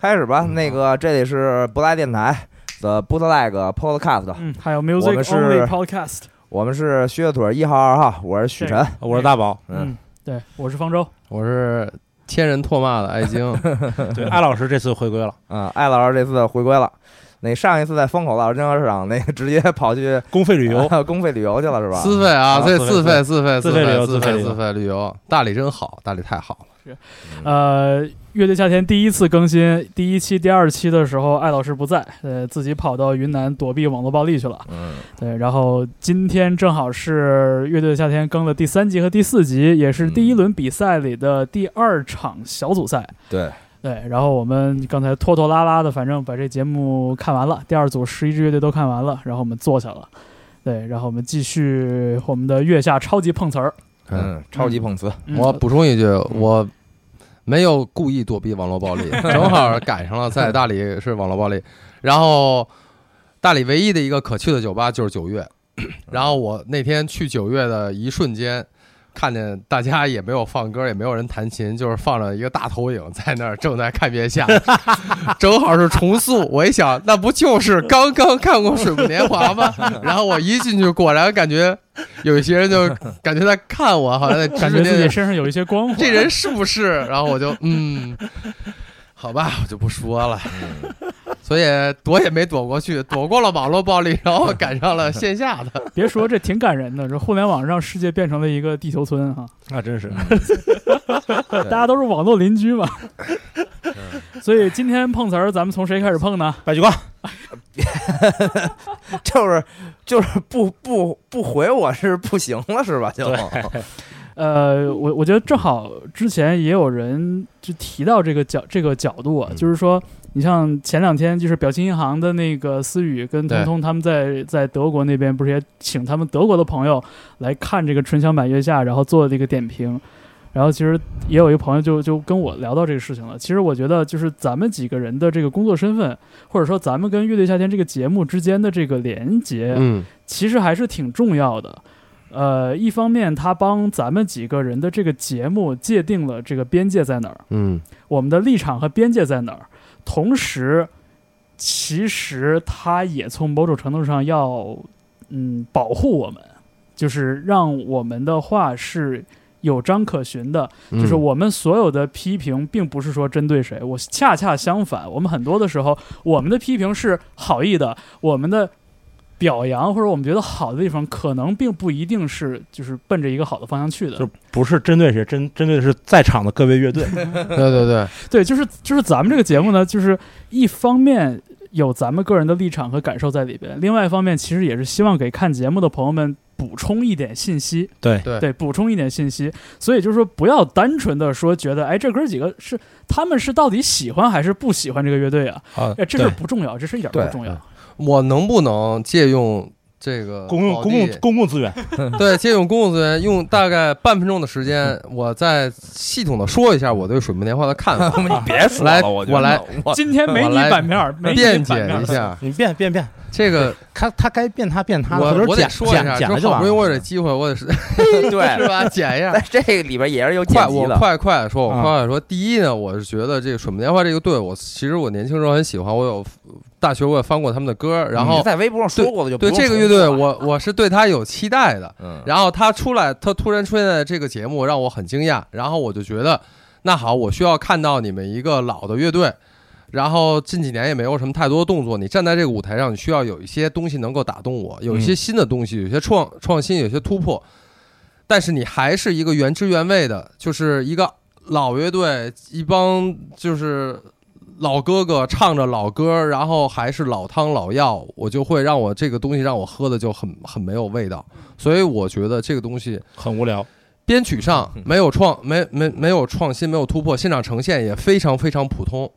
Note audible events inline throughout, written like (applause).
开始吧。那个这里是不赖电台的 Bootleg Podcast，嗯，还有我 Music 们是 Only Podcast。我们是靴子腿一号、二号，我是许晨。我是大宝，嗯，嗯，对，我是方舟。我是千人唾骂的艾晶，(laughs) 对，艾老师这次回归了，啊，艾老师这次回归了。那上一次在风口浪金河市场，那个直接跑去公费旅游，(laughs) 公费旅游去了是吧？私费啊，啊这自费自费自费自费旅游自费自费旅游自费旅游，大理真好，大理太好了。呃，乐队夏天第一次更新第一期、第二期的时候，艾老师不在，呃，自己跑到云南躲避网络暴力去了。嗯，对，然后今天正好是乐队夏天更了第三集和第四集，也是第一轮比赛里的第二场小组赛。对，对，然后我们刚才拖拖拉拉的，反正把这节目看完了，第二组十一支乐队都看完了，然后我们坐下了。对，然后我们继续我们的月下超级碰瓷儿。嗯，超级碰瓷。嗯我补充一句，我没有故意躲避网络暴力，(laughs) 正好赶上了在大理是网络暴力，然后大理唯一的一个可去的酒吧就是九月，然后我那天去九月的一瞬间。看见大家也没有放歌，也没有人弹琴，(laughs) 就是放着一个大投影在那儿正在看月下，(laughs) 正好是重塑。我一想，那不就是刚刚看过《水木年华》吗？(laughs) 然后我一进去，果然感觉有一些人就感觉在看我，好像在指感觉自己身上有一些光环。这人是不是？然后我就嗯，好吧，我就不说了。所以躲也没躲过去，躲过了网络暴力，然后赶上了线下的。(laughs) 别说这挺感人的，这互联网让世界变成了一个地球村哈，那真是 (laughs) 大家都是网络邻居嘛。所以今天碰瓷儿，咱们从谁开始碰呢？白举光，(laughs) 就是就是不不不回我是不行了是吧？就呃，我我觉得正好之前也有人就提到这个角这个角度啊，嗯就是说，你像前两天就是表情银行的那个思雨跟彤彤他们在在德国那边不是也请他们德国的朋友来看这个春香满月下，然后做了一个点评。然后其实也有一个朋友就就跟我聊到这个事情了。其实我觉得就是咱们几个人的这个工作身份，或者说咱们跟乐队夏天这个节目之间的这个连接，嗯，其实还是挺重要的。呃，一方面他帮咱们几个人的这个节目界定了这个边界在哪儿，嗯，我们的立场和边界在哪儿。同时，其实他也从某种程度上要嗯保护我们，就是让我们的话是有章可循的。嗯就是我们所有的批评，并不是说针对谁，我恰恰相反，我们很多的时候，我们的批评是好意的，我们的表扬或者我们觉得好的地方，可能并不一定是就是奔着一个好的方向去的。就不是针对谁，针针对的是在场的各位乐队。对 (laughs) 对对，对，就是就是咱们这个节目呢，就是一方面有咱们个人的立场和感受在里边，另外一方面其实也是希望给看节目的朋友们补充一点信息。对对对，补充一点信息。所以就是说，不要单纯的说觉得，哎，这哥几个是他们是到底喜欢还是不喜欢这个乐队啊？啊哎，这事儿不重要，这事儿一点都不重要。我能不能借用这个公共公共公共资源，(laughs) (laughs) 对，借用公共资源，用大概半分钟的时间，(laughs) 我再系统的说一下我对《水木年华》的看法，你别说来了，我来我今天没你版面儿，没你辩版面辩解一。下。你变变变，这个他他该变他变他的，我我得说一下，就好不容易我有。这机会，我得是 (laughs) (laughs) 对是吧？剪一下 (laughs) 在。这个里边也是有剪辑的。快快地说，我啊快快说。第一呢，我是觉得这个水木年华这个队，我其实我年轻时候很喜欢，我有大学我也翻过他们的歌，然后在微博上说过的就对这个乐队，我我是对他有期待的。嗯，然后他出来，他突然出现在这个节目，让我很惊讶。然后我就觉得，那好，我需要看到你们一个老的乐队，然后近几年也没有什么太多动作。你站在这个舞台上，你需要有一些东西能够打动我，有一些新的东西，有些创创新，有些突破。但是你还是一个原汁原味的，就是一个老乐队，一帮就是老哥哥唱着老歌，然后还是老汤老药，我就会让我这个东西让我喝的就很很没有味道。所以我觉得这个东西很无聊，编曲上没有创没没没有创新，没有突破，现场呈现也非常非常普通，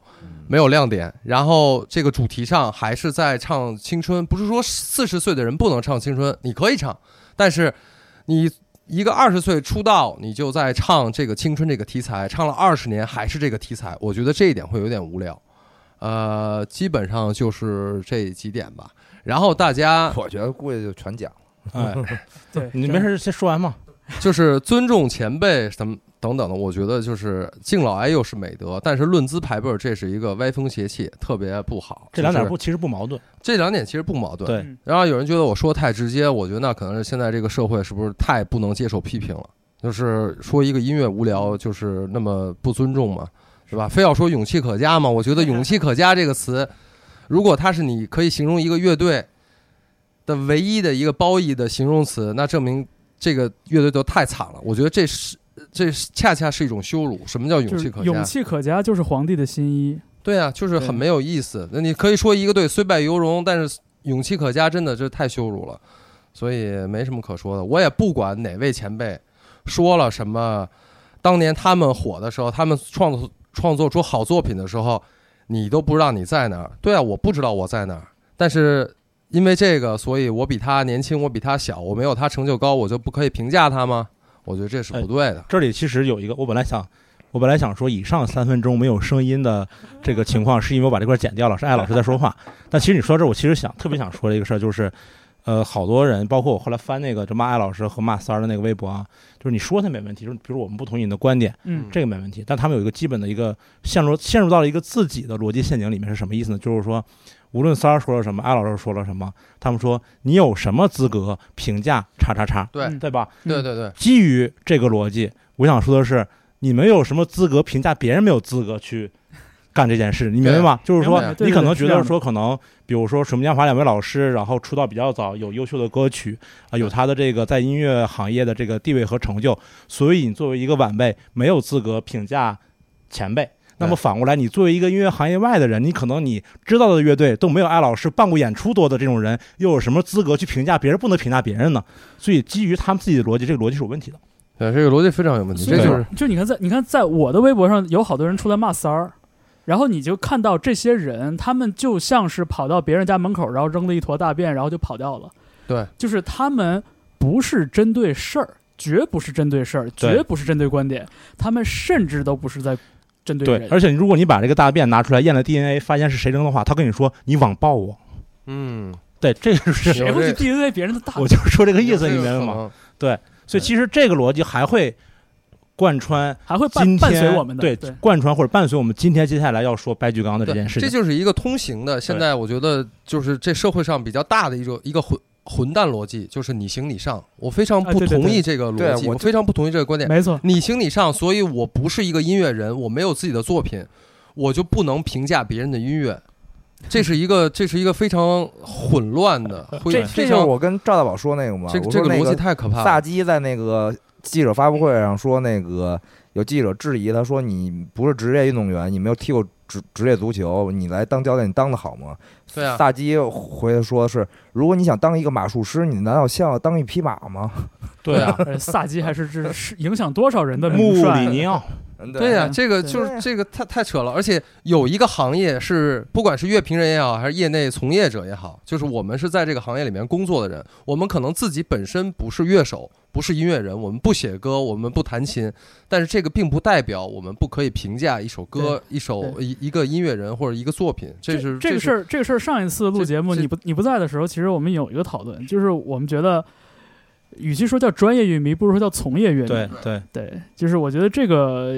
没有亮点。然后这个主题上还是在唱青春，不是说四十岁的人不能唱青春，你可以唱，但是你。一个二十岁出道，你就在唱这个青春这个题材，唱了二十年还是这个题材，我觉得这一点会有点无聊。呃，基本上就是这几点吧。然后大家我觉得估计就全讲了。哎，(laughs) 对，你没事先说完嘛。就是尊重前辈什么等等的，我觉得就是敬老爱幼是美德，但是论资排辈儿，这是一个歪风邪气，特别不好。这两点不其实不矛盾。这两点其实不矛盾。对嗯然后有人觉得我说的太直接，我觉得那可能是现在这个社会是不是太不能接受批评了？就是说一个音乐无聊，就是那么不尊重嘛，是吧？非要说勇气可嘉嘛？我觉得“勇气可嘉”这个词，如果它是你可以形容一个乐队的唯一的一个褒义的形容词，那证明这个乐队就太惨了。我觉得这是这恰恰是一种羞辱。什么叫勇气可嘉？勇气可嘉，就是皇帝的新衣。对啊，就是很没有意思。那你可以说一个队虽败犹荣，但是勇气可嘉，真的这太羞辱了，所以没什么可说的。我也不管哪位前辈说了什么，当年他们火的时候，他们创作创作出好作品的时候，你都不知道你在哪儿。对啊，我不知道我在哪儿，但是因为这个，所以我比他年轻，我比他小，我没有他成就高，我就不可以评价他吗？我觉得这是不对的。这里其实有一个，我本来想，我本来想说，以上三分钟没有声音的这个情况，是因为我把这块剪掉了，是艾老师在说话。但其实你说到这儿，我其实想特别想说的一个事儿，就是，呃，好多人，包括我后来翻那个就骂艾老师和骂三儿的那个微博啊，就是你说他没问题，就是比如我们不同意你的观点，嗯这个没问题，但他们有一个基本的一个陷入陷入到了一个自己的逻辑陷阱里面是什么意思呢？就是说，无论三儿说了什么，艾老师说了什么，他们说你有什么资格评价叉叉叉，对嗯对吧？对对对，基于这个逻辑，我想说的是，你们有什么资格评价别人没有资格去干这件事？你明白吗？就是说你可能觉得说可能，比如说水木年华两位老师，然后出道比较早，有优秀的歌曲啊，有他的这个在音乐行业的这个地位和成就，所以你作为一个晚辈，没有资格评价前辈。那么反过来，你作为一个音乐行业外的人，你可能你知道的乐队都没有艾老师办过演出多的这种人，又有什么资格去评价别人不能评价别人呢？所以基于他们自己的逻辑，这个逻辑是有问题的。对这个逻辑非常有问题。这就是就你看在你看在我的微博上有好多人出来骂三儿，然后你就看到这些人，他们就像是跑到别人家门口，然后扔了一坨大便，然后就跑掉了。对，就是他们不是针对事儿，绝不是针对事儿，绝不是针对观点，他们甚至都不是在针对。而且如果你把这个大便拿出来验了 DNA，发现是谁扔的话，他跟你说你网暴我。嗯，对，这个是谁会去 DNA 别人的大我就是说这个意思，你明白吗？这个可能？所以其实这个逻辑还会贯穿还会伴伴随我们的？对对，贯穿或者伴随我们今天接下来要说白举纲的这件事情这。就是一个通行的。现在我觉得就是这社会上比较大的一种一个混混蛋逻辑，就是你行你上。我非常不同意这个逻辑，对我我非常不同意这个观点。没错。你行你上，所以我不是一个音乐人，我没有自己的作品，我就不能评价别人的音乐。这是一个，(laughs) 这是一个非常混乱的，会这这就是我跟赵大宝说那个吗，这这个逻辑太可怕了。萨基在那个记者发布会上说，那个有记者质疑他说：“你不是职业运动员，你没有踢过职职业足球，你来当教练，你当的好吗？”对啊萨基回来说是：“如果你想当一个马术师，你难道像要当一匹马吗 (laughs) 对啊，呃萨基还是这是影响多少人的穆里尼奥，？”嗯对呀、对这个就是这个太太扯了，而且有一个行业是，不管是乐评人也好，还是业内从业者也好，就是我们是在这个行业里面工作的人，我们可能自己本身不是乐手，不是音乐人，我们不写歌，我们不弹琴，但是这个并不代表我们不可以评价一首歌、一首一一个音乐人或者一个作品，这是是这个事儿，这个事儿上一次录节目你不你不在的时候，其实我们有一个讨论，就是我们觉得，与其说叫专业乐迷，不如说叫从业乐迷。对对，对就是我觉得这个呃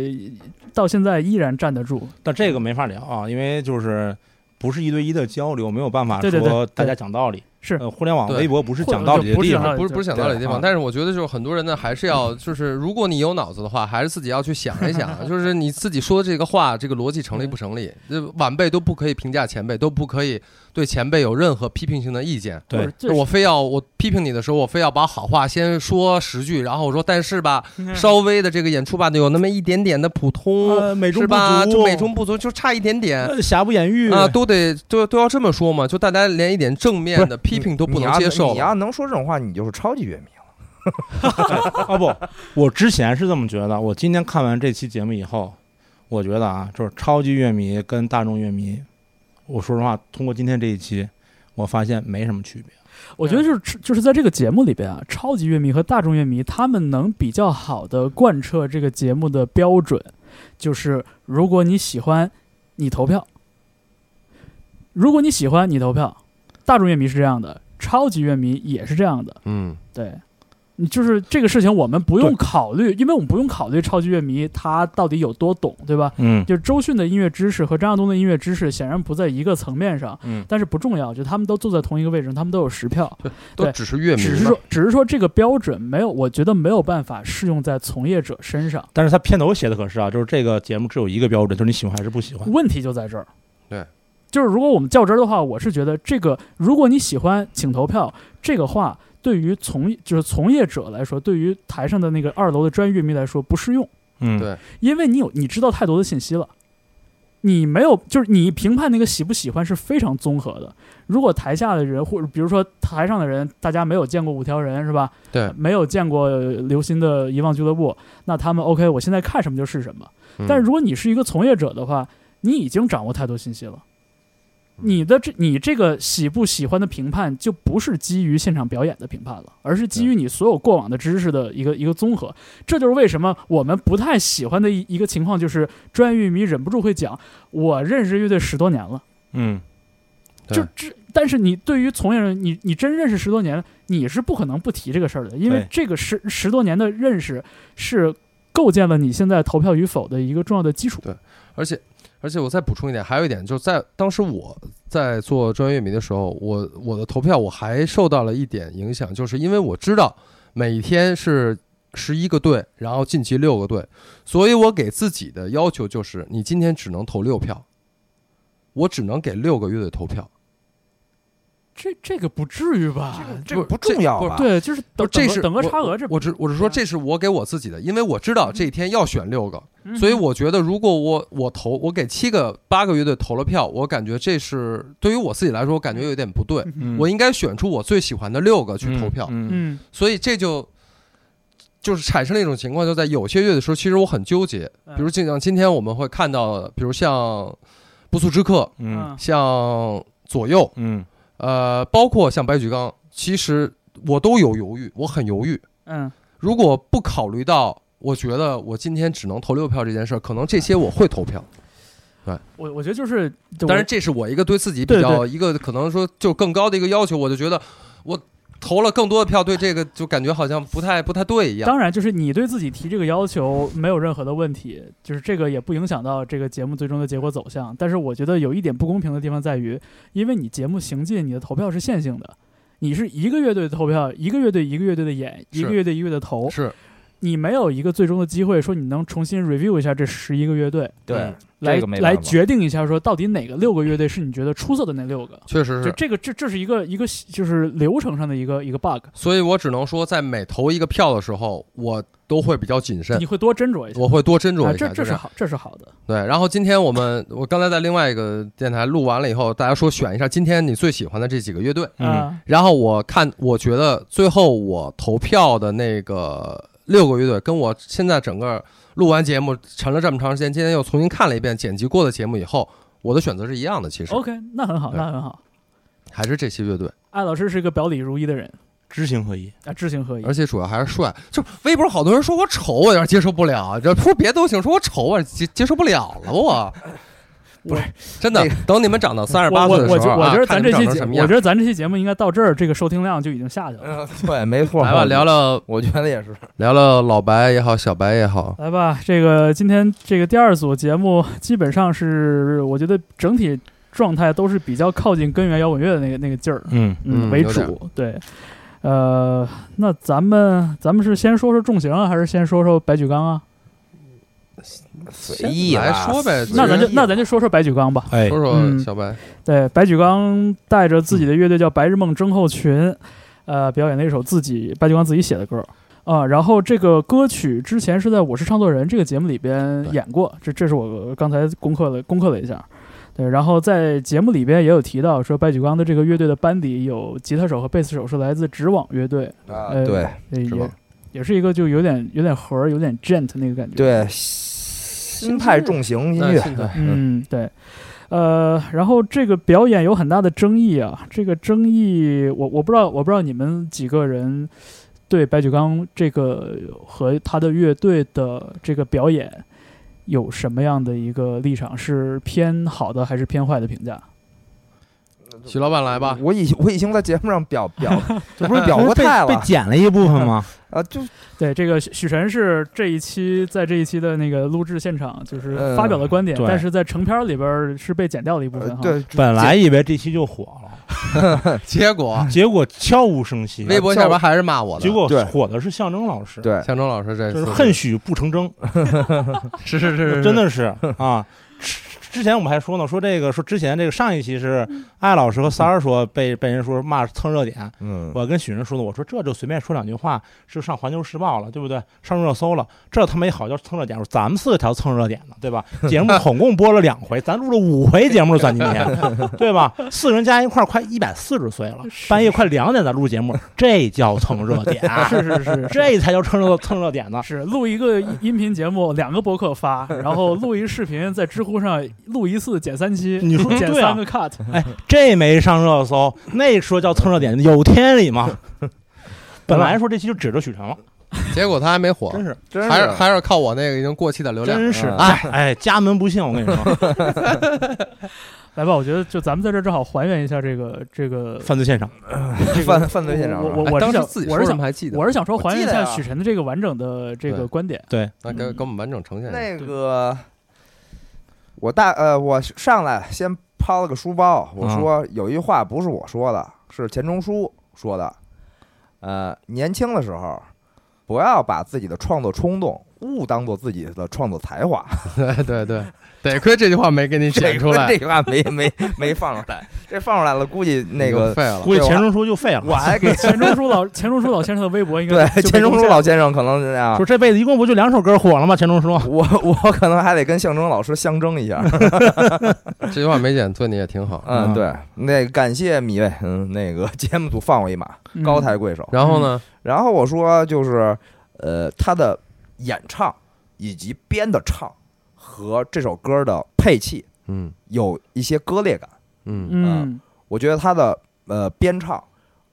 到现在依然站得住。但这个没法聊啊，因为就是不是一对一的交流，没有办法说大家讲道理。是呃，互联网、微博不是讲道理的地方不是。不是讲道理的地方，但是我觉得就是很多人呢，还是要 (laughs) 就是如果你有脑子的话，还是自己要去想一想，(laughs) 就是你自己说的这个话，这个逻辑成立不成立？这晚辈都不可以评价前辈，都不可以对前辈有任何批评性的意见。对就是我非要我批评你的时候，我非要把好话先说十句，然后我说但是吧，嗯 (laughs) 稍微的这个演出吧，有那么一点点的普通，呃，美中不是吧？足，就美中不足，就差一点点。呃瑕不掩瑜啊，都得都都要这么说嘛，就大家连一点正面的批评都不能接受你。要能说这种话，你就是超级乐迷了。(laughs) 啊不，我之前是这么觉得。我今天看完这期节目以后，我觉得啊，就是超级乐迷跟大众乐迷，我说实话，通过今天这一期，我发现没什么区别。(laughs) 我觉得就是就是在这个节目里边啊，超级乐迷和大众乐迷他们能比较好的贯彻这个节目的标准，就是如果你喜欢，你投票；如果你喜欢，你投票。大众乐迷是这样的，超级乐迷也是这样的。嗯，对，你就是这个事情，我们不用考虑，因为我们不用考虑超级乐迷他到底有多懂，对吧？嗯就是周迅的音乐知识和张亚东的音乐知识显然不在一个层面上，嗯但是不重要，就他们都坐在同一个位置上，他们都有实票，都对只是乐迷，只是说，只是说这个标准没有，我觉得没有办法适用在从业者身上。但是他片头写的可是啊，就是这个节目只有一个标准，就是你喜欢还是不喜欢。问题就在这儿。对，就是如果我们较真儿的话，我是觉得这个，如果你喜欢，请投票，这个话对于从就是从业者来说，对于台上的那个二楼的专业乐迷来说不适用，嗯，对因为你有你知道太多的信息了。你没有，就是你评判那个喜不喜欢是非常综合的。如果台下的人，或者比如说台上的人，大家没有见过五条人是吧？对，没有见过刘鑫的《遗忘俱乐部》，那他们 OK，我现在看什么就是什么。嗯但是如果你是一个从业者的话，你已经掌握太多信息了。嗯你的这你这个喜不喜欢的评判，就不是基于现场表演的评判了，而是基于你所有过往的知识的一个一个综合。这就是为什么我们不太喜欢的一一个情况，就是专业乐迷忍不住会讲：“我认识乐队十多年了。”嗯，就这，但是你对于从业人，你你真认识十多年，你是不可能不提这个事儿的，因为这个十十多年的认识是构建了你现在投票与否的一个重要的基础。对而且而且我再补充一点，还有一点就是在当时我在做专业乐迷的时候，我我的投票我还受到了一点影响，就是因为我知道每天是十一个队，然后晋级六个队，所以我给自己的要求就是，你今天只能投六票，我只能给六个乐队投票。这这个不至于吧？这个不重要吧？对，就是等不这是等个等个我差额，这我只我是说这是我给我自己的，因为我知道这一天要选六个，嗯所以我觉得，如果我我投我给七个八个乐队投了票，我感觉这是对于我自己来说，我感觉有点不对。嗯我应该选出我最喜欢的六个去投票，嗯，嗯所以这就就是产生了一种情况，就在有些乐队的时候，其实我很纠结。嗯比如像今天我们会看到，比如像不速之客，嗯像左右，嗯呃，包括像白举纲，其实我都有犹豫，我很犹豫。嗯如果不考虑到，我觉得我今天只能投六票这件事儿，可能这些我会投票。对我我觉得就是，当然，这是我一个对自己比较一个可能说就更高的一个要求，我就觉得我投了更多的票，对这个就感觉好像不太不太对一样。当然，就是你对自己提这个要求没有任何的问题，就是这个也不影响到这个节目最终的结果走向。但是我觉得有一点不公平的地方在于，因为你节目行进，你的投票是线性的，你是一个乐队的投票，一个乐队一个乐队的演，一个乐队一个乐队的投，是你没有一个最终的机会说你能重新 review 一下这十一个乐队，对嗯，来这个没办法来决定一下说到底哪个六个乐队是你觉得出色的那六个。确实，就是这个，这这是一个一个就是流程上的一个一个 bug，所以我只能说，在每投一个票的时候，我都会比较谨慎你，会多斟酌一下。我会多斟酌啊，一下。这这是好，这是好的。对。然后今天我们我刚才在另外一个电台录完了以后，大家说选一下今天你最喜欢的这几个乐队。嗯啊，然后我看，我觉得最后我投票的那个六个乐队，跟我现在整个录完节目沉了这么长时间，今天又重新看了一遍剪辑过的节目以后，我的选择是一样的。其实 OK，那很好，那很好。还是这些乐队，艾老师是一个表里如一的人知行合一。啊，知行合一而。且主要还是帅。就微博好多人说我丑，我有点接受不了。这说别的都行，说我丑，我接接受不了了。我不是真的，等你们长到三十我八岁我我觉的时候啊，我觉得咱这期节，成什么样我觉。得咱这期节目应该到这儿，这个收听量就已经下去了。嗯，对，没错。来吧，聊聊 (laughs) 我觉得也是。聊聊老白也好，小白也好，来吧，这个今天这个第二组节目基本上是，我觉得整体状态都是比较靠近根源摇滚乐的那个那个劲儿，嗯为嗯为主。对，呃，那咱们咱们是先说说重型啊，还是先说说白举纲啊？随意来说呗那咱就那咱就说说白举纲吧。哎说，说嗯小白。对，白举纲带着自己的乐队叫白日梦症候群，呃，表演了一首自己白举纲自己写的歌。啊，然后这个歌曲之前是在《我是唱作人》这个节目里边演过，这这是我刚才攻克了攻克了一下，对，然后在节目里边也有提到说白举纲的这个乐队的班底有吉他手和贝斯手是来自直网乐队，啊，呃对也直网也是一个就有点有点核儿有点 gent 那个感觉，对，新派重型音乐嗯，对，呃，然后这个表演有很大的争议啊，这个争议我我不知道，我不知道你们几个人对白举纲这个和他的乐队的这个表演有什么样的一个立场？是偏好的还是偏坏的评价？许老板来吧。我已我已经在节目上表表 (laughs) 这不是表过态了被剪了一部分吗？啊，就 (laughs) 对，这个许许晨是这一期在这一期的那个录制现场，就是呃发表的观点，对但是在成片里边儿是被剪掉的一部分哈。呃对，本来以为这期就火了，(laughs) 结果结果悄无声息。微博下边还是骂我的。结果对火的是象征老师，对象征老师这就是恨许不成真，是是是是，真的是啊。之之前我们还说呢，说这个说之前这个上一期是艾老师和三儿说被被人说骂蹭热点，嗯，我跟许人说的，我说这就随便说两句话，就上环球时报了，对不对？上热搜了，这他妈也好叫蹭热点。我说咱们四个条蹭热点呢，对吧？(laughs) 节目总共播了两回，咱录了五回节目，算今天，(laughs) 对吧？四个人加一块快一百四十岁了，半夜快两点咱录节目，这叫蹭热点，(laughs) 是是是，这才叫蹭热蹭热点呢。是录一个音频节目，两个博客发，然后录一个视频，在知乎上录一次减三期，你说剪对啊。三个 cut，哎，这没上热搜，那说叫蹭热点，有天理吗？(laughs) 本来说这期就指着许晨了，结果他还没火，真是真还是还是靠我那个已经过气的流量。真是，嗯哎哎，家门不幸，我跟你说，(laughs) 来吧，我觉得就咱们在这儿正好还原一下这个这个犯罪现场，这个犯犯罪现场我我我是想当时自己说我是想什么还记得？我是想说还原一下许晨的这个完整的这个观点。对，那给给我们完整呈现。那个，我大呃，我上来先抛了个书包，我说有一句话不是我说的，是钱钟书说的，呃，年轻的时候不要把自己的创作冲动误当做自己的创作才华，对 (laughs) 对。对，得亏这句话没给你剪出来。这，句话没没没放出来，(laughs) 这放出来了，估计那个废了。估计钱钟书就废了。我还给 (laughs) 钱钟书老钱钟书老先生的微博应该对钱钟书老先生可能是这样。说。这辈子一共不就两首歌火了吗？钱钟书，我我可能还得跟象征老师相争一下，这句话没剪，对你也挺好。嗯，嗯。对，那感谢米未，嗯，那个节目组放我一马，嗯。高抬贵手。然后呢，然后我说就是，呃，他的演唱以及编的唱和这首歌的配器嗯。有一些割裂感。嗯。嗯。我觉得他的呃编唱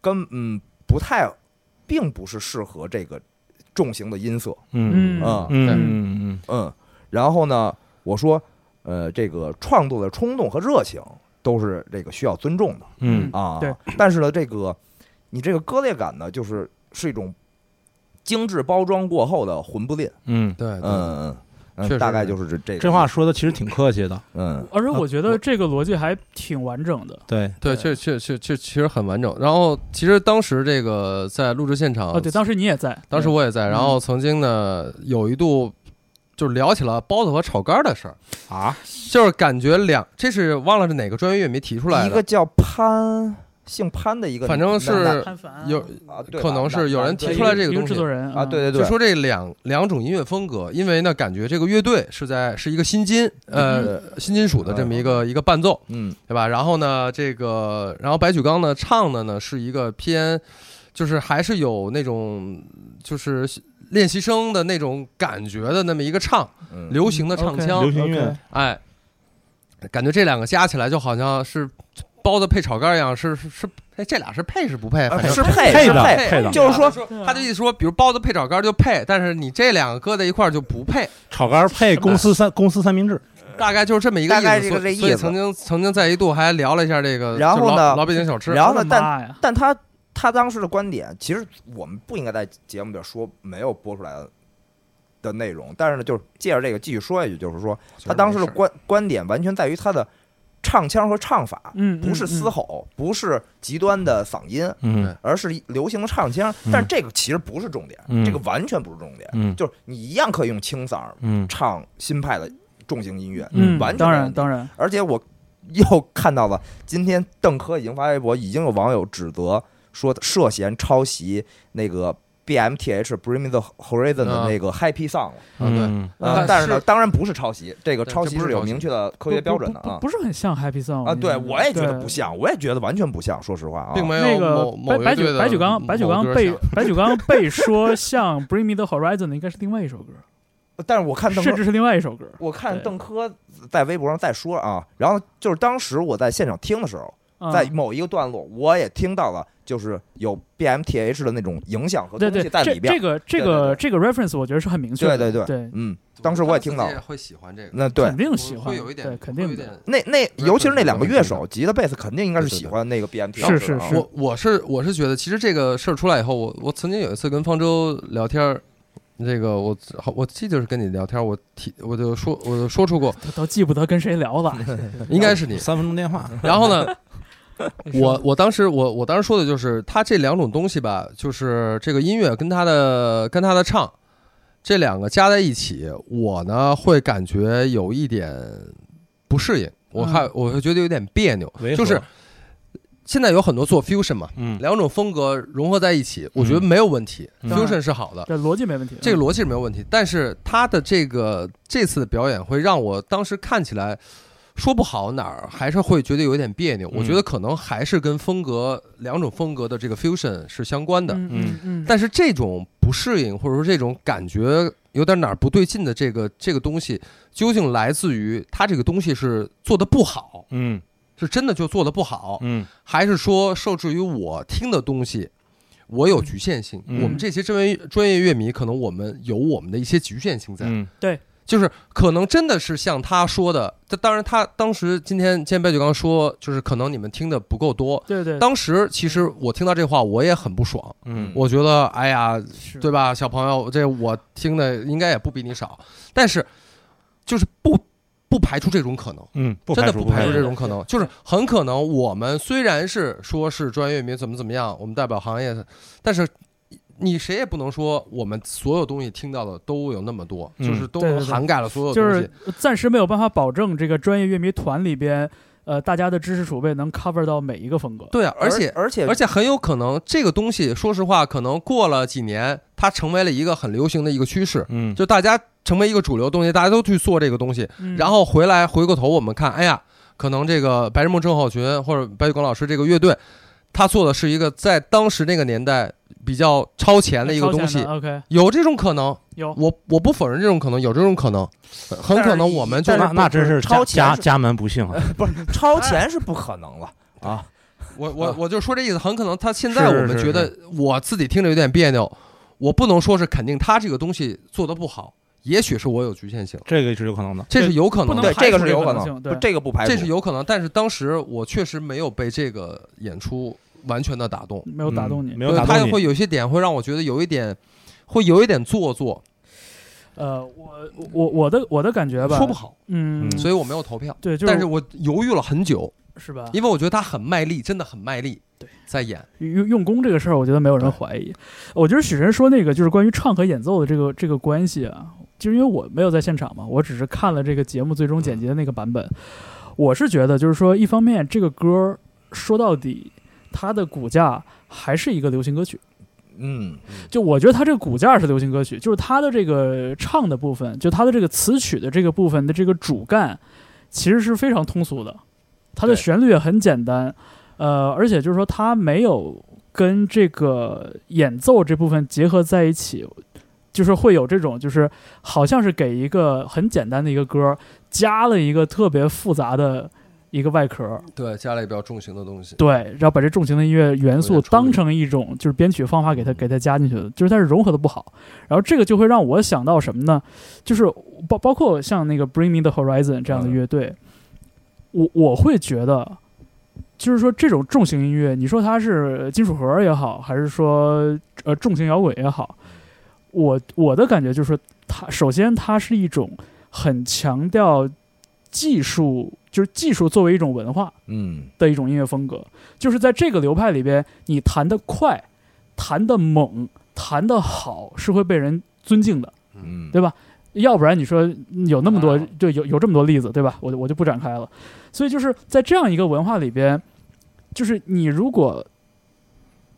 跟嗯不太，并不是适合这个重型的音色。嗯。嗯。嗯嗯对。嗯嗯嗯，然后呢，我说呃这个创作的冲动和热情都是这个需要尊重的嗯。啊。对，但是呢，这个你这个割裂感呢，就是是一种精致包装过后的魂不吝。嗯，对，嗯嗯嗯，确实。大概就是这这个这话说的其实挺客气的，嗯。而且我觉得这个逻辑还挺完整的。对，对，确确确确其实很完整。然后其实当时这个在录制现场，哦，对，当时你也在，当时我也在，嗯然后曾经呢有一度就是聊起了包子和炒肝的事儿，啊，就是感觉两这是忘了是哪个专业乐迷提出来的，一个叫潘，姓潘的一个，反正是有啊，可能是有人提出来这个东西制作人啊，对，对对，就说这两两种音乐风格，因为呢感觉这个乐队是在是一个新金呃新金属的这么一个一个伴奏，嗯。对吧？然后呢，这个，然后白举纲呢唱的呢是一个偏，就是还是有那种就是练习生的那种感觉的那么一个唱，嗯，流行的唱腔，流行乐。哎，感觉这两个加起来就好像是包子配炒肝一样，是是是，哎，这俩是配是不配？啊反正是配配的是配，配的就是说说他的意思说，比如包子配炒肝就配，但是你这两个搁在一块儿就不配，炒肝配公司三公司三明治，大概就是这么一个意思。大概这个所以曾经曾经在一度还聊了一下这个，然后呢老老北京小吃，然后呢但，但他他当时的观点，其实我们不应该在节目里说没有播出来的的内容，但是呢，就是借着这个继续说下去，就是说他当时的观观点完全在于他的唱腔和唱法，嗯，不是嘶嘶吼，不是极端的嗓音，嗯。而是流行的唱腔。嗯。但是这个其实不是重点，嗯。这个完全不是重点，嗯。就是你一样可以用清嗓嗯。唱新派的重型音乐，嗯，完全当然当然，而且我又看到了，今天邓科已经发微博，已经有网友指责说涉嫌抄袭那个 BMTH Bring Me the Horizon 的那个 Happy Song 了。嗯但呃但是呢，当然不是抄袭，这个抄袭是有明确的科学标准的啊不不不。不是很像 Happy Song 啊，对，我也觉得不像，我也觉得完全不像，说实话啊。并没有那个白白举白举纲白举纲被白举纲被说像 Bring Me the Horizon 的应该是另外一首歌，(laughs) 但是我看邓，甚至是另外一首歌。我看邓科在微博上在说啊，然后就是当时我在现场听的时候，啊在某一个段落，我也听到了，就是有 BMTH 的那种影响和东西在里边。这个这个这个 reference 我觉得是很明确的。对对对对，嗯，当时我也听到了。会喜欢这个，那对肯，定喜欢，会有一点，对，肯定的。会有点。那那尤其是那两个乐手，吉他、贝斯肯定应该是喜欢那个 BMTH。是是是我我是我是觉得，其实这个事儿出来以后，我我曾经有一次跟方舟聊天儿，这个我好我记得是跟你聊天儿，我提我就说我就说出过，都都记不得跟谁聊了。(laughs) 应该是你。三分钟电话，然后呢，(laughs) 我我当时我我当时说的就是，他这两种东西吧，就是这个音乐跟他的跟他的唱，这两个加在一起，我呢会感觉有一点不适应，我还我会觉得有点别扭，就是现在有很多做 fusion 嘛，嗯两种风格融合在一起，我觉得没有问题、嗯 f u s i o n 是好的。这逻辑没问题。这个逻辑是没有问题，但是他的这个这次的表演会让我当时看起来说不好哪儿，还是会觉得有点别扭。嗯。我觉得可能还是跟风格两种风格的这个 fusion 是相关的，嗯嗯嗯，但是这种不适应或者说这种感觉有点哪儿不对劲的这个这个东西，究竟来自于他这个东西是做的不好，嗯。是真的就做的不好，嗯。还是说受制于我听的东西，我有局限性？嗯。我们这些专业专业乐迷，可能我们有我们的一些局限性在，嗯就是可能真的是像他说的，这当然他当时今天今天白酒刚说，就是可能你们听的不够多。对对，当时其实我听到这话，我也很不爽，嗯我觉得哎呀，对吧，小朋友，这我听的应该也不比你少，但是就是不不排除这种可能。嗯，不真的不排除除这种可能，就是很可能我们虽然是说是专业乐迷怎么怎么样，我们代表行业，但是你谁也不能说我们所有东西听到的都有那么多，嗯就是都涵盖了所有东西就是。暂时没有办法保证这个专业乐迷团里边，呃，大家的知识储备能 cover 到每一个风格。对啊，而且而且而且很有可能这个东西，说实话，可能过了几年，它成为了一个很流行的一个趋势，嗯就大家成为一个主流东西，大家都去做这个东西，嗯然后回来回过头我们看，哎呀，可能这个白日梦症候群或者白玉光老师这个乐队，他做的是一个在当时那个年代比较超前的一个东西，OK，有这种可能，有。我我不否认这种可能，有这种可能，很可能我们就那那真是超前家家家门不幸啊！(laughs) 不是 (laughs) 超前是不可能了。啊！我我我就说这意思，很可能他现在我们觉得我自己听着有点别扭，我不能说是肯定他这个东西做的不好，也许是我有局限性，这个是有可能的。这是有可能能的对，，这个是有可能，这个不排除，这是有可能，但是当时我确实没有被这个演出完全的打动，没有打动你嗯。没有打动你。他会有些点会让我觉得有一点，会有一点做作，呃，我我我的我的感觉吧，说不，好，嗯，嗯所以我没有投票。对，就是但是我犹豫了很久，是吧？因为我觉得他很卖力，真的很卖力，对，在演。用用功这个事儿，我觉得没有人怀疑。我觉得许晨说那个就是关于唱和演奏的这个这个关系啊，就是因为我没有在现场嘛，我只是看了这个节目最终剪辑的那个版本。我是觉得，就是说，一方面这个歌儿说到底，它的骨架还是一个流行歌曲。嗯，就我觉得它这个骨架是流行歌曲，就是它的这个唱的部分，就它的这个词曲的这个部分的这个主干，其实是非常通俗的，它的旋律也很简单，呃，而且就是说它没有跟这个演奏这部分结合在一起，就是会有这种就是好像是给一个很简单的一个歌加了一个特别复杂的一个外壳，对，加了一个比较重型的东西。对，然后把这重型的音乐元素当成一种就是编曲方法给它给它加进去的，就是它是融合的不好。然后这个就会让我想到什么呢？就是包包括像那个 Bring Me the Horizon 这样的乐队，我我会觉得，就是说这种重型音乐，你说它是金属核也好，还是说呃重型摇滚也好，我我的感觉就是它首先它是一种很强调技术，就是技术作为一种文化。嗯，的一种音乐风格，就是在这个流派里边，你弹得快、弹得猛、弹得好，是会被人尊敬的，嗯，对吧？要不然你说有那么多啊，对，有有这么多例子，对吧？我就我就不展开了。所以就是在这样一个文化里边，就是你如果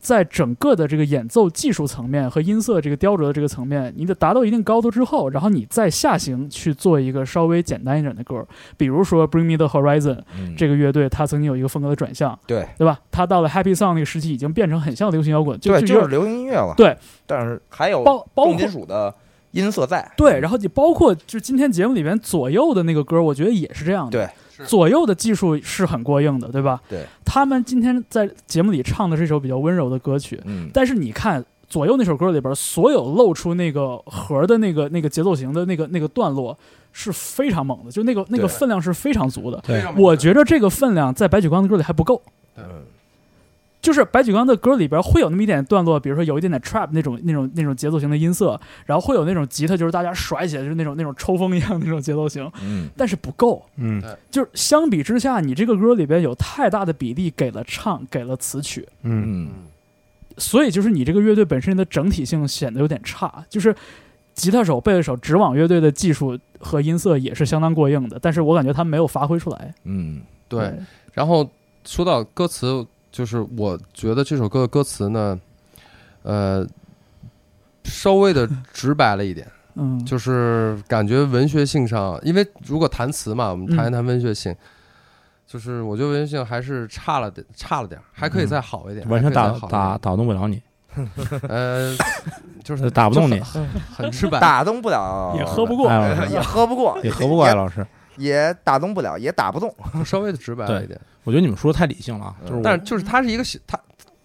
在整个的这个演奏技术层面和音色这个雕琢的这个层面，你得达到一定高度之后，然后你再下行去做一个稍微简单一点的歌，比如说《Bring Me the Horizon》，嗯这个乐队它曾经有一个风格的转向，对对吧？它到了 Happy Song 那个时期，已经变成很像流行摇滚，就对，就就是流行音乐了。对，但是还有包包重括金属的音色在。对，然后你包括就今天节目里边左右的那个歌，我觉得也是这样的。对，左右的技术是很过硬的，对吧？对，他们今天在节目里唱的是一首比较温柔的歌曲，嗯，但是你看左右那首歌里边，所有露出那个和的那个那个节奏型的那个那个段落是非常猛的，就那个那个分量是非常足的。对。我觉得这个分量在白举纲的歌里还不够。嗯就是白举纲的歌里边会有那么一点段落，比如说有一点点 trap 那种那种那种节奏型的音色，然后会有那种吉他就是大家甩起来就是那种那种抽风一样的那种节奏型，嗯但是不够。嗯就是相比之下，你这个歌里边有太大的比例给了唱，给了词曲，嗯嗯所以就是你这个乐队本身的整体性显得有点差。就是吉他手、贝斯手、直网乐队的技术和音色也是相当过硬的，但是我感觉他没有发挥出来。嗯对，然后说到歌词，就是我觉得这首歌的歌词呢，呃，稍微的直白了一点，嗯，就是感觉文学性上，因为如果谈词嘛，我们谈一嗯谈文学性。就是我觉得文学性还是差了点，差了点儿，还可以再好一点，完全打打打动不了你，呃，(laughs) 就是打不动你很很直白，(laughs) 打动不了，(laughs) 也喝不过。哎也喝不过，也喝不过来，老师。也打动不了，也打不动。稍微的直白了一点。我觉得你们说的太理性了就是我但是就是他是一个小他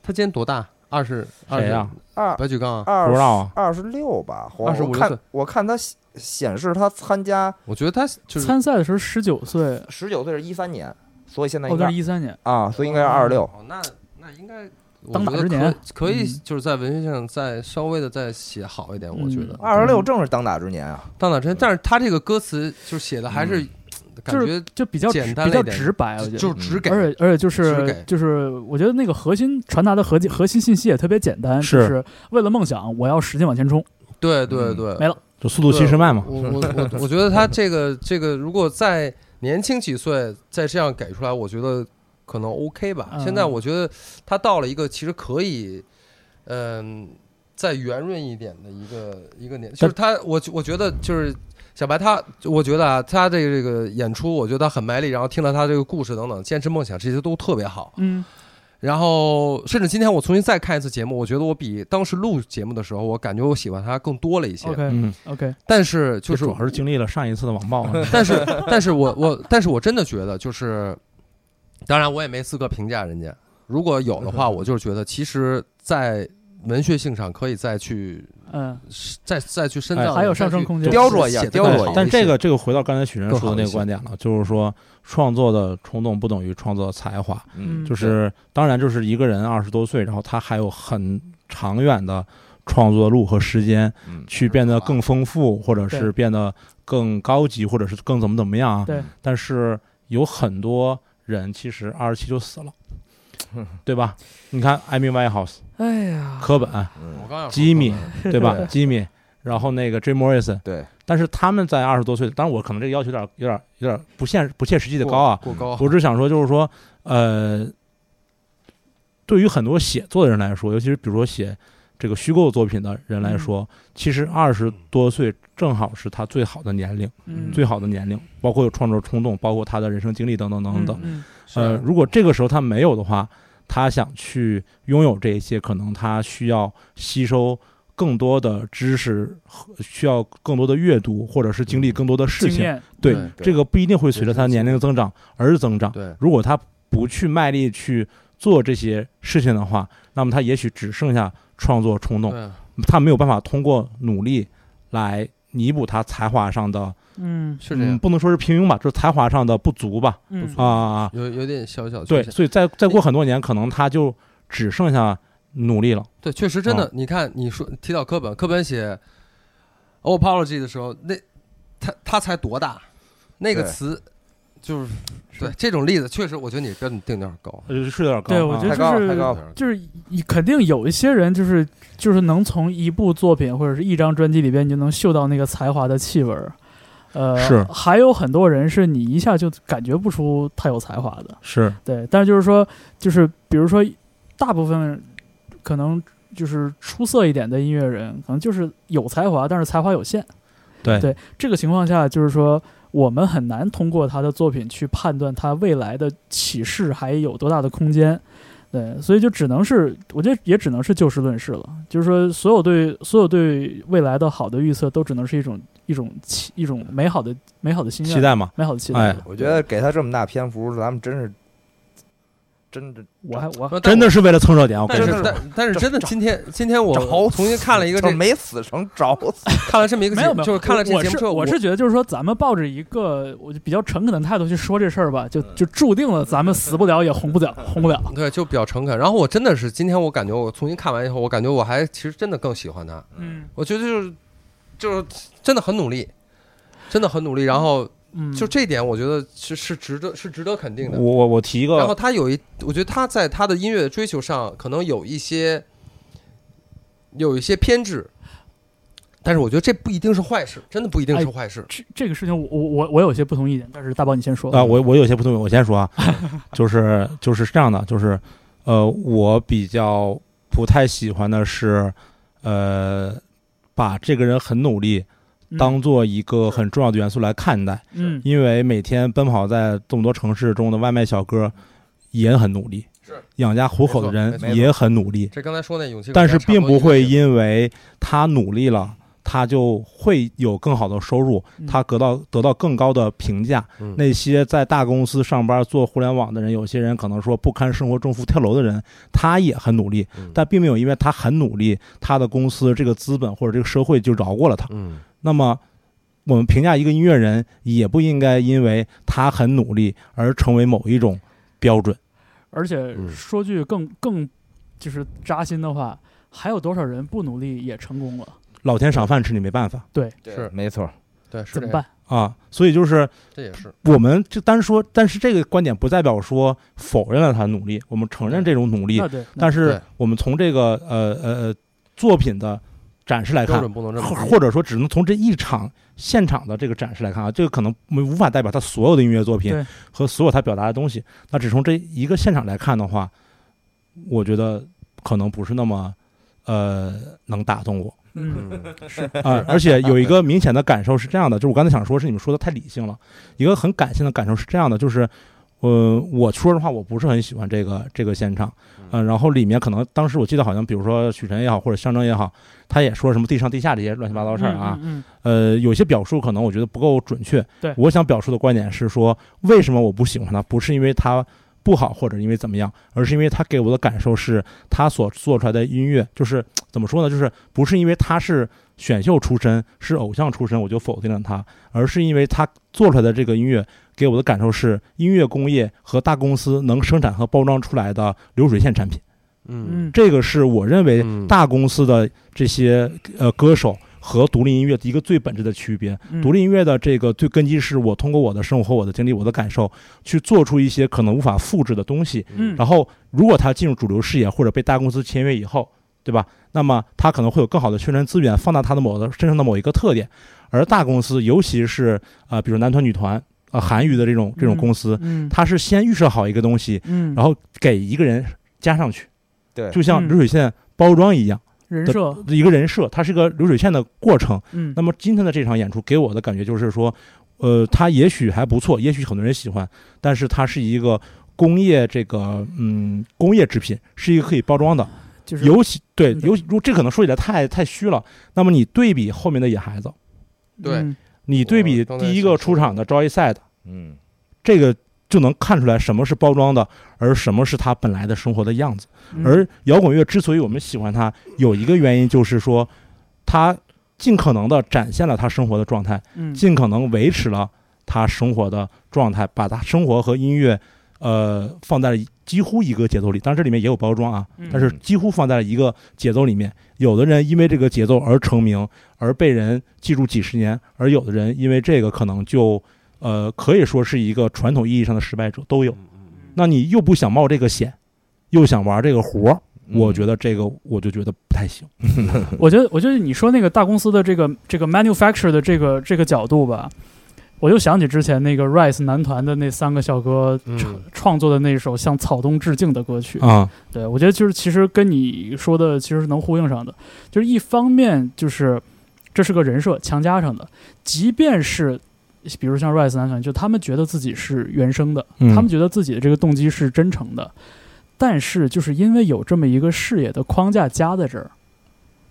他今年多大？二十二谁呀？二白举纲啊，二不知道啊。二十六吧，我25我看岁。我看他显显示他参加我觉得他就是参赛的时候十九岁，十九岁是一三年，所以现在哦，应该是一三年。啊，所以应该是二十六。哦，那那应该当打之年。可可以嗯。就是在文学上再稍微的再写好一点，我觉得。嗯。二十六正是当打之年啊，当打之年，但是他这个歌词就是写的还是感觉就比较简单比较了直白，我觉得。就只给，而且而且就是就是，我觉得那个核心传达的核心核心信息也特别简单，是就是为了梦想，我要使劲往前冲。对对嗯对，没了就速度七十迈嘛。我我我我觉得他这个这个如果再年轻几岁再这样给出来，我觉得可能 OK 吧。嗯现在我觉得他到了一个其实可以，嗯、再圆润一点的一个一个年，就是他我我觉得就是。小白他，我觉得啊，他这个这个演出，我觉得他很卖力，然后听了他这个故事等等，坚持梦想这些都特别好。嗯然后，甚至今天我重新再看一次节目，我觉得我比当时录节目的时候，我感觉我喜欢他更多了一些。，OK 嗯，OK，但是就是主要是经历了上一次的网暴啊。(laughs) 但是，但是我我，但是我真的觉得，就是，当然我也没资格评价人家。如果有的话，我就是觉得，其实，在文学性上可以再去嗯，再再去深哎造，还有上升空间。雕琢一下雕琢但这个这个回到刚才许晨说的那个观点了，就是说创作的冲动不等于创作的才华，嗯。就是当然就是一个人二十多岁，然后他还有很长远的创作路和时间嗯。去变得更丰富，或者是变得更高级，或者是更怎么怎么样啊。对，但是有很多人其实二十七就死了，对吧？你看艾米 Winehouse、哎呀，科本，嗯，刚想说吉米对吧？(laughs) 吉米，然后那个 Jim Morrison，对，但是他们在二十多岁，当然我可能这个要求有点有点有点不现不切实际的高啊。过高。我只想说，就是说，呃，对于很多写作的人来说，尤其是比如说写这个虚构作品的人来说，其实二十多岁正好是他最好的年龄，嗯，最好的年龄，包括有创作冲动，包括他的人生经历等等等等呃，如果这个时候他没有的话，他想去拥有这一些，可能他需要吸收更多的知识，和需要更多的阅读，或者是经历更多的事情。经验，对，对这个不一定会随着他年龄的增长而增长。对。如果他不去卖力去做这些事情的话，那么他也许只剩下创作冲动，他没有办法通过努力来弥补他才华上的，嗯嗯，是这样，不能说是平庸吧，就是才华上的不足吧。嗯啊啊啊！有有点小小对，所以再再过很多年，可能他就只剩下努力了。对，确实真的啊，你看你说提到课本，课本写 apology 的时候，那他他才多大？那个词就是对这种例子，确实我觉得你标准定的有点高。呃，是有点高。对我觉得就是就是你肯定有一些人就是就是能从一部作品或者是一张专辑里边，你就能嗅到那个才华的气味儿。呃，是还有很多人是你一下就感觉不出他有才华的，是对。但是就是说，就是比如说，大部分可能就是出色一点的音乐人，可能就是有才华，但是才华有限。对对，这个情况下，就是说我们很难通过他的作品去判断他未来的启示还有多大的空间。对，所以就只能是，我觉得也只能是就事论事了。就是说，所有对所有对未来的好的预测，都只能是一种一种期一种美好的美好的心愿，期待嘛。美好的期待。哎我觉得给他这么大篇幅，咱们真是真的我还我还真的是为了蹭热点，我跟你说，但是但但是真的，今天今天我找重新看了一个这这没死成找死。(laughs) 看了这么一个节没有没有，就是看了这我是节目之后，我是觉得就是说，咱们抱着一个我就比较诚恳的态度去说这事儿吧，就就注定了咱们死不了也红不了，红不了。对，就比较诚恳。然后我真的是今天我感觉我重新看完以后，我感觉我还其实真的更喜欢他。嗯我觉得就是就是真的很努力，真的很努力。然后嗯，就这点，我觉得是是值得是值得肯定的。我我我提一个然后，他有一，我觉得他在他的音乐的追求上可能有一些有一些偏执，但是我觉得这不一定是坏事，真的不一定是坏事。这这个事情我我我我有些不同意见，但是大宝你先说啊，我我有些不同意，我先说啊，(laughs) 就是就是这样的，就是呃，我比较不太喜欢的是，呃，把这个人很努力当做一个很重要的元素来看待，嗯。因为每天奔跑在这么多城市中的外卖小哥也很努力，是。养家糊口的人也很努力，这刚才说那勇气，但是并不会因因为他努力了。他就会有更好的收入，嗯他得到得到更高的评价，嗯那些在大公司上班做互联网的人，有些人可能说不堪生活重负跳楼的人，他也很努力，嗯但并没有因为他很努力，他的公司这个资本或者这个社会就饶过了他。嗯那么，我们评价一个音乐人，也不应该因为他很努力而成为某一种标准。而且嗯说句更更就是扎心的话，还有多少人不努力也成功了？老天赏饭吃，你没办法对，是没错，对是怎么？办？啊。所以就是这也是我们就单说，但是这个观点不代表说否认了他努力，我们承认这种努力那，对，但是我们从这个呃呃呃作品的展示来看，标准不能这么或或者说只能从这一场现场的这个展示来看啊，这个可能没无法代表他所有的音乐作品和所有他表达的东西。那只从这一个现场来看的话，我觉得可能不是那么呃能打动我嗯是 (laughs) 啊、而且有一个明显的感受是这样的，就是我刚才想说是你们说的太理性了，一个很感性的感受是这样的，就是。呃，我说实话，我不是很喜欢这个这个现场，嗯、然后里面可能当时我记得好像，比如说许晨也好，或者象征也好，他也说什么地上地下这些乱七八糟事儿啊，嗯呃，有些表述可能我觉得不够准确。对我想表述的观点是说，为什么我不喜欢他？不是因为他不好，或者因为怎么样，而是因为他给我的感受是他所做出来的音乐，就是怎么说呢？就是不是因为他是选秀出身，是偶像出身，我就否定了他，而是因为他做出来的这个音乐给我的感受是，音乐工业和大公司能生产和包装出来的流水线产品。嗯嗯这个是我认为嗯大公司的这些呃歌手和独立音乐的一个最本质的区别。嗯独立音乐的这个最根基是我通过我的生活我的经历、我的感受，去做出一些可能无法复制的东西。嗯然后，如果他进入主流视野或者被大公司签约以后，对吧？那么他可能会有更好的宣传资源，放大他的某的身上的某一个特点。而大公司，尤其是啊、呃比如男团、女团啊、韩娱的这种这种公司，嗯它是先预设好一个东西，嗯，然后给一个人加上去，对就像嗯流水线包装一样。人设，一个人设，它是一个流水线的过程。嗯。那么今天的这场演出给我的感觉就是说，呃，它也许还不错，(laughs) 也许很多人喜欢，但是它是一个工业这个嗯工业制品，是一个可以包装的。就是尤其对嗯，尤其如这可能说起来太太虚了。那么你对比后面的野孩子，对。嗯。你对比第一个出场的 Joy Side，嗯，这个就能看出来什么是包装的，而什么是他本来的生活的样子。嗯而摇滚乐之所以我们喜欢它，有一个原因就是说，它尽可能的展现了他生活的状态，嗯尽可能维持了他生活的状态，把他生活和音乐，呃，放在了几乎一个节奏里。当然这里面也有包装啊，嗯但是几乎放在了一个节奏里面。有的人因为这个节奏而成名，而被人记住几十年；而有的人因为这个可能就，呃，可以说是一个传统意义上的失败者都有。那你又不想冒这个险，又想玩这个活儿，我觉得得这个我就觉得不太行。(laughs) 我觉得，我觉得你说那个大公司的这个这个 manufacture 的这个这个角度吧，我又想起之前那个 Rise 男团的那三个小哥嗯创创作的那首向草东致敬的歌曲。啊，对我觉得就是其实跟你说的其实是能呼应上的，就是一方面就是这是个人设强加上的，即便是。比如像 Rise 男团，就他们觉得自己是原生的，嗯他们觉得自己的这个动机是真诚的，但是就是因为有这么一个视野的框架加在这儿，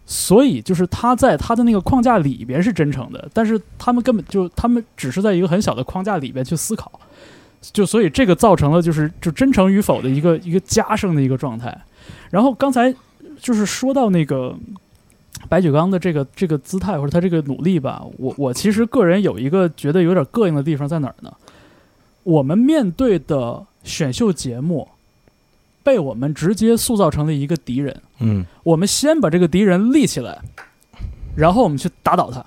所以就是他在他的那个框架里边是真诚的，但是他们根本就他们只是在一个很小的框架里边去思考，就所以这个造成了就是就真诚与否的一个一个加深的一个状态。然后刚才就是说到那个白举纲的这个这个姿态或者他这个努力吧，我我其实个人有一个觉得有点膈应的地方在哪儿呢？我们面对的选秀节目被我们直接塑造成了一个敌人，嗯我们先把这个敌人立起来，然后我们去打倒他。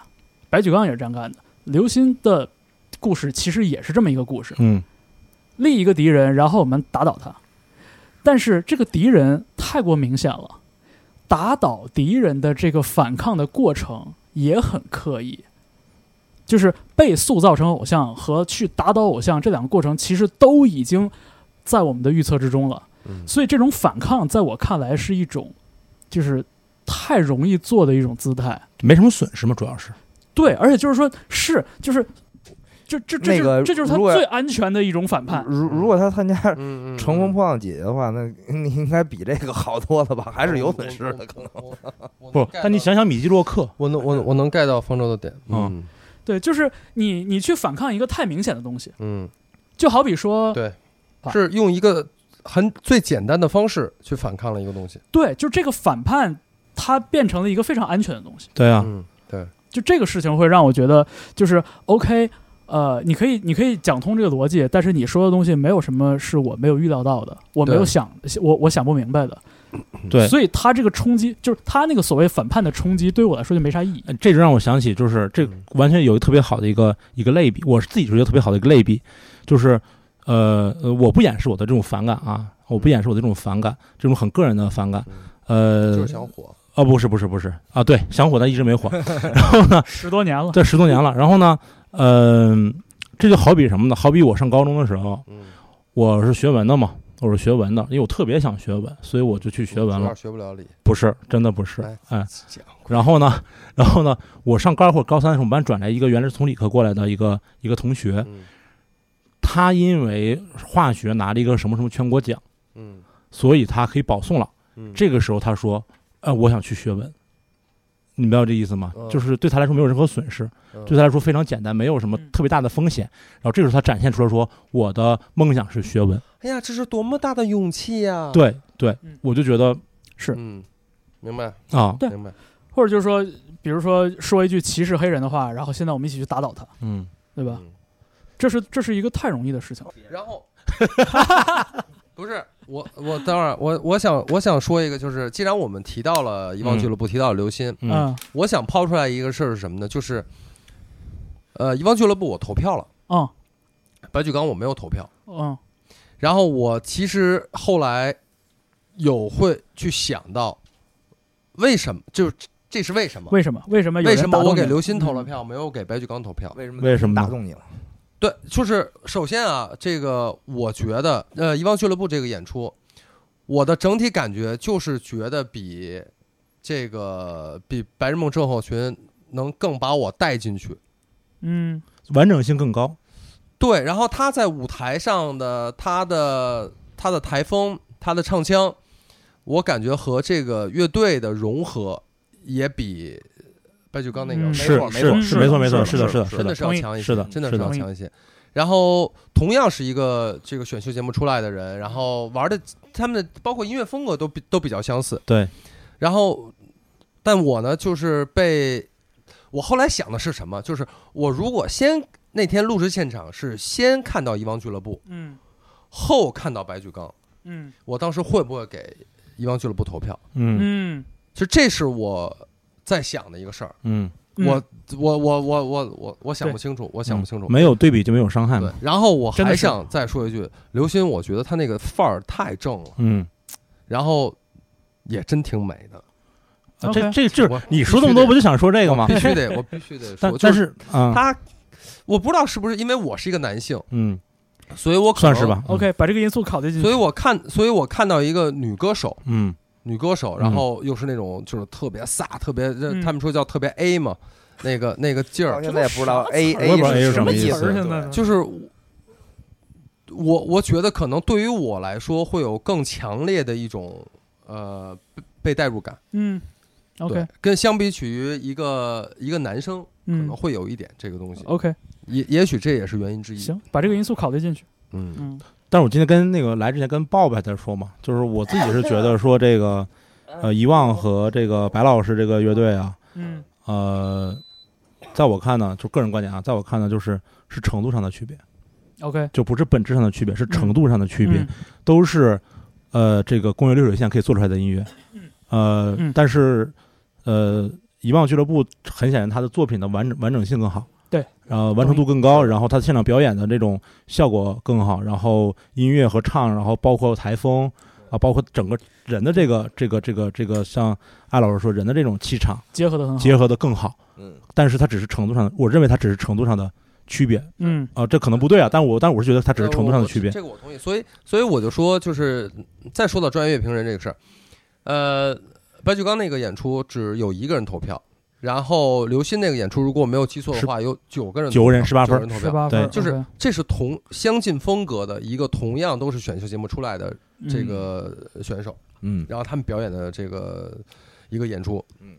白举纲也是这样干的，刘鑫的故事其实也是这么一个故事。嗯立一个敌人，然后我们打倒他。但是这个敌人太过明显了，打倒敌人的这个反抗的过程也很刻意，就是被塑造成偶像和去打倒偶像这两个过程，其实都已经在我们的预测之中了。嗯所以这种反抗，在我看来是一种，就是太容易做的一种姿态。没什么损失嘛，主要是对，而且就是说，是就是，这这这个这就是他最安全的一种反叛。如如果他参加乘风破浪姐姐》的话，那你应该比这个好多了吧？还是有损失的，可能。不？但你，想想米基洛克，我能我我能 get 到方舟的点，嗯嗯对，就是你你去反抗一个太明显的东西，嗯，就好比说，对啊是用一个很最简单的方式去反抗了一个东西，对，就这个反叛，它变成了一个非常安全的东西。对啊，嗯，对，就这个事情会让我觉得，就是 OK，呃，你可以你可以讲通这个逻辑，但是你说的东西没有什么是我没有预料到的，我没有想我我想不明白的。对，所以他这个冲击，就是他那个所谓反叛的冲击，对于我来说就没啥意义。呃这就让我想起，就是这嗯完全有一个特别好的一个一个类比，我是自己觉得特别好的一个类比，就是呃呃，我不掩饰我的这种反感啊，我不掩饰我的这种反感，这种很个人的反感，呃，就是想火，啊，不是不是不是。啊，对，想火但一直没火，然后呢，十多年了，对十多年了，然后呢，嗯、这就好比什么呢？好比我上高中的时候，嗯，我是学文的嘛，我是学文的，因为我特别想学文，所以我就去学文了。学不了理，不是，真的不是哎，然后呢，(laughs) 然后呢，我上高二或者高三的时候，我们班转来一个原来是从理科过来的一个一个同学，嗯他因为化学拿了一个什么什么全国奖，嗯所以他可以保送了。嗯，这个时候他说，呃，我想去学文。你明白这意思吗？嗯就是对他来说没有任何损失，嗯对他来说非常简单，没有什么嗯特别大的风险。然后这个时候他展现出来说，我的梦想是学文。哎呀，这是多么大的勇气呀！，对对嗯，我就觉得是嗯，明白啊，对明白，或者就是说，比如说说一句歧视黑人的话，然后现在我们一起去打倒他，嗯，对吧？嗯这是这是一个太容易的事情。然后 (laughs) 不是我，我等会儿我我想我想说一个，就是既然我们提到了遗忘俱乐部，提到了刘鑫，嗯嗯我想抛出来一个事儿是什么呢？就是呃，遗忘俱乐部我投票了，嗯白举纲我没有投票，嗯然后我其实后来有会去想到为什么，就是这是为什么？为什么？为什么为什么我给刘鑫投了嗯票，没有给白举纲投票？为什么为什么打动你了？对，就是首先啊，这个我觉得，呃，遗忘俱乐部这个演出，我的整体感觉就是觉得比这个比白日梦症候群能更把我带进去。嗯完整性更高。对，然后他在舞台上的他的他的台风，他的唱腔，我感觉和这个乐队的融合也比白举纲那个没错没错是是没错没错，是是的是的是的真的，是要强一些，是的真的是要强一些。然后同样是一个这个选秀节目出来的人，然后玩的他们的包括音乐风格都比都比较相似。对，然后，但我呢就是被我后来想的是什么？就是我如果先那天录制现场是先看到遗忘俱乐部，嗯后看到白举纲，嗯我当时会不会给遗忘俱乐部投票？嗯嗯，其实这是我在想的一个事儿。嗯，嗯我我我我我我我想不清楚，我想不清楚。没有对比就没有伤害嘛。，对然后我还想再说一句，刘鑫，我觉得他那个范儿太正了，嗯，然后也真挺美的。这这就是你说这么多，不就想说这个吗必？须得，我必须得说。(laughs) 但就但是啊，他，我不知道是不是因为我是一个男性，嗯，所以我可能算是吧。。OK，把这个因素考虑进去。所以我看，所以我看到一个女歌手，嗯女歌手，然后又是那种就是特别飒，特别，嗯他们说叫特别 A 嘛，那个那个劲儿，现在也不知道 A 我也不知道 A 是什么意思。现在就是我我觉得可能对于我来说会有更强烈的一种呃被被代入感。嗯，OK，对，跟相比起于一个一个男生，可嗯能会有一点这个东西，，OK，也也许这也是原因之一。行，把这个因素考虑进去。嗯，嗯但是我今天跟那个来之前跟鲍勃还在说嘛，就是我自己是觉得说这个 (laughs) 呃遗忘和这个白老师这个乐队啊，嗯。呃，在我看呢，就个人观点啊，在我看呢，就是是程度上的区别，，OK，就不是本质上的区别，是程度上的区别，嗯。都是呃这个工业流水线可以做出来的音乐，呃，嗯。但是呃遗忘俱乐部很显然他的作品的完整完整性更好。对，然后完成度更高，然后他现场表演的这种效果更好，然后音乐和唱，然后包括台风啊，包括整个人的这个这个这个这个，像艾老师说，人的这种气场结合的很好。结合的更好。嗯，但是它只是程度上的，我认为它只是程度上的区别嗯啊，这可能不对啊，但我但我是觉得它只是程度上的区别呃。这个我同意。所以所以我就说，就是再说到专业乐评人这个事儿，呃，白举纲那个演出只有一个人投票，然后刘鑫那个演出，如果我没有记错的话，有九个人九个人18分。九人投票。十八分，对。就是这是同相近风格的一个，同样都是选秀节目出来的嗯。这个选手，嗯，然后他们表演的这个一个演出，嗯，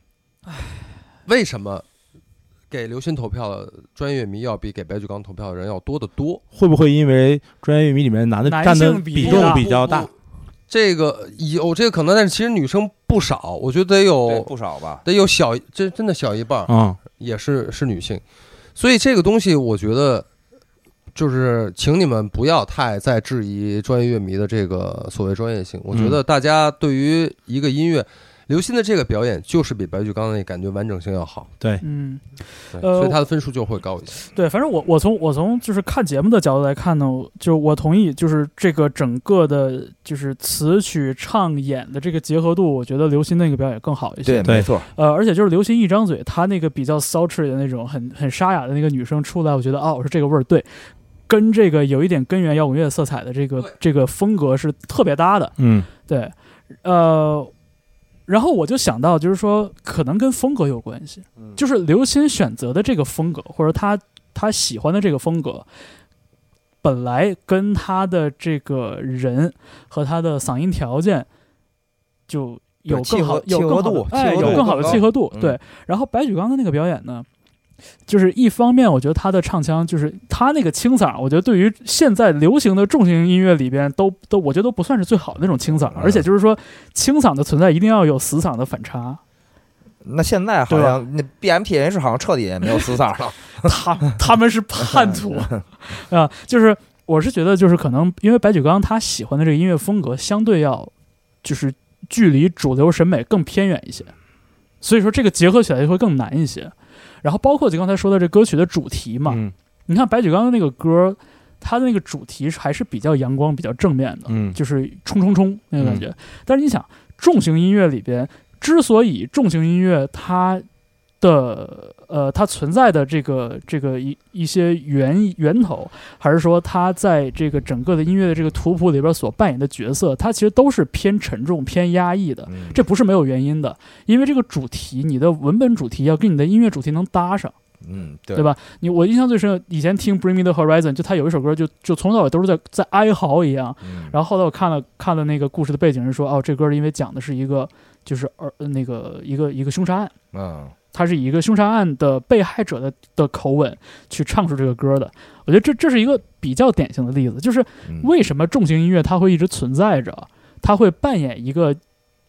为什么给刘鑫投票的专业乐迷要比给白举纲投票的人要多得多？会不会因为专业乐迷里面男的占的比比重比较大？这个有这个可能，但是其实女生不少，我觉得得有不少吧？得有小，这真的小一半儿啊，也是是女性，所以这个东西我觉得就是请你们不要太再质疑专业乐迷的这个所谓专业性。我觉得大家对于一个音乐，刘鑫的这个表演就是比白举纲那感觉完整性要好，对，嗯，呃所以他的分数就会高一些。对，反正我我从我从就是看节目的角度来看呢，就是我同意，就是这个整个的，就是词曲唱演的这个结合度，我觉得刘鑫那个表演更好一些。对，没错。呃，而且就是刘鑫一张嘴，他那个比较 sultry 的那种很很沙哑的那个女生出来，我觉得哦，我说这个味儿对，跟这个有一点根源摇滚乐色彩的这个这个风格是特别搭的。嗯对，呃，然后我就想到，就是说可能跟风格有关系，嗯就是刘鑫选择的这个风格，或者他他喜欢的这个风格，本来跟他的这个人和他的嗓音条件就有契更好合有更好的哎，契合度有更好的契合度。嗯对，然后白举纲的那个表演呢？就是一方面，我觉得他的唱腔，就是他那个清嗓，我觉得对于现在流行的重型音乐里边，都都我觉得都不算是最好的那种清嗓，而且就是说，清嗓的存在一定要有死嗓的反差，那现在好像那 BMPH 好像彻底也没有死嗓了。(laughs) 他他们是叛徒 (laughs) 啊，就是我是觉得就是可能因为白举纲他喜欢的这个音乐风格相对要就是距离主流审美更偏远一些，所以说这个结合起来就会更难一些。然后包括就刚才说的这歌曲的主题嘛，嗯。你看白举纲的那个歌，他的那个主题还是比较阳光、比较正面的，嗯。就是冲冲冲那个感觉。但是你想，重型音乐里边，之所以重型音乐它的呃它存在的这个这个一一些源源头，还是说它在这个整个的音乐的这个图谱里边所扮演的角色，它其实都是偏沉重、偏压抑的。嗯这不是没有原因的，因为这个主题，你的文本主题要跟你的音乐主题能搭上。嗯，对对？吧？你我印象最深，以前听《Bring Me the Horizon》，就他有一首歌就，就从头到尾都是在在哀嚎一样。嗯然后后来我看了看了那个故事的背景，是说哦，这歌是因为讲的是一个就是儿呃那个一个一个凶杀案，嗯他是以一个凶杀案的被害者的的口吻去唱出这个歌的。我觉得这这是一个比较典型的例子，就是嗯为什么重型音乐它会一直存在着，它会扮演一个。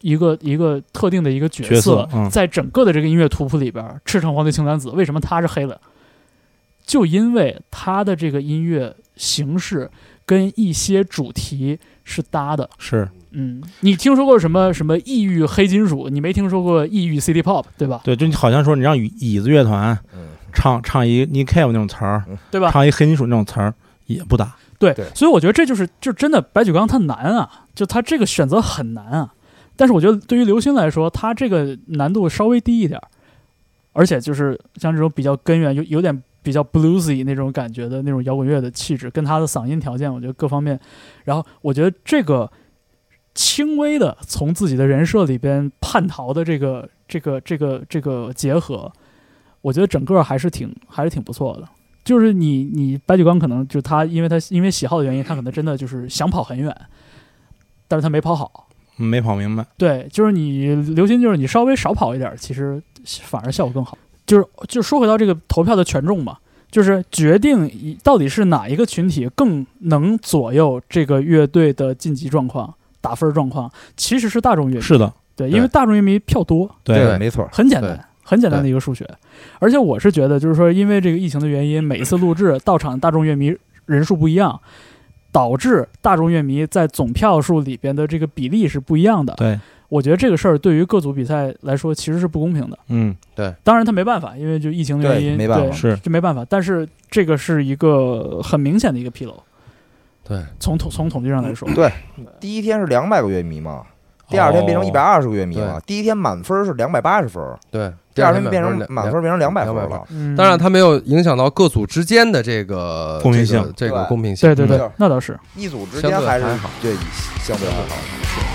一个一个特定的一个角角色嗯在整个的这个音乐图谱里边，赤橙黄绿青蓝紫，为什么它是黑的？就因为它的这个音乐形式跟一些主题是搭的。是嗯，你听说过什么什么异域黑金属？你没听说过异域 City Pop，对吧？对，就你好像说你让椅椅子乐团嗯唱唱一 Nick Cave 那种词儿，对吧？唱一黑金属那种词儿也不搭。对，对所以我觉得这就是就真的白举纲他难啊，就他这个选择很难啊。但是我觉得对于刘星来说，他这个难度稍微低一点儿，而且就是像这种比较根源，有有点比较 bluesy 那种感觉的那种摇滚乐的气质，跟他的嗓音条件，我觉得各方面，然后我觉得这个轻微的从自己的人设里边叛逃的这个这个这个这个结合，我觉得整个还是挺还是挺不错的。就是你你白举纲可能就他，因为他因为喜好的原因，他可能真的就是想跑很远，但是他没跑好。嗯没跑明白。对，就是你刘鑫，就是你稍微少跑一点儿，其实反而效果更好。就是就说回到这个投票的权重嘛，就是决定一到底是哪一个群体更能左右这个乐队的晋级状况、打分状况，其实是大众乐迷。是的，对，因为大众乐迷票多，对没错，很简单，很简单的一个数学。而且我是觉得，就是说，因为这个疫情的原因，每一次录制到场大众乐迷人数不一样，导致大众乐迷在总票数里边的这个比例是不一样的。对，我觉得这个事儿对于各组比赛来说其实是不公平的。嗯，对当然他没办法，因为就疫情的原因，对没办法对是就没办法。但是这个是一个很明显的一个纰漏，对，从统从统计上来说，对。第一天是两百个乐迷嘛，第二天变成一百哦二十个乐迷嘛，第一天满分是两百八十分，对，第二天天变成满分变成两百分200了。嗯，当然，它没有影响到各组之间的这个公平性。这个这个公平性。对对对嗯，那倒是。一组之间还是对相对还好。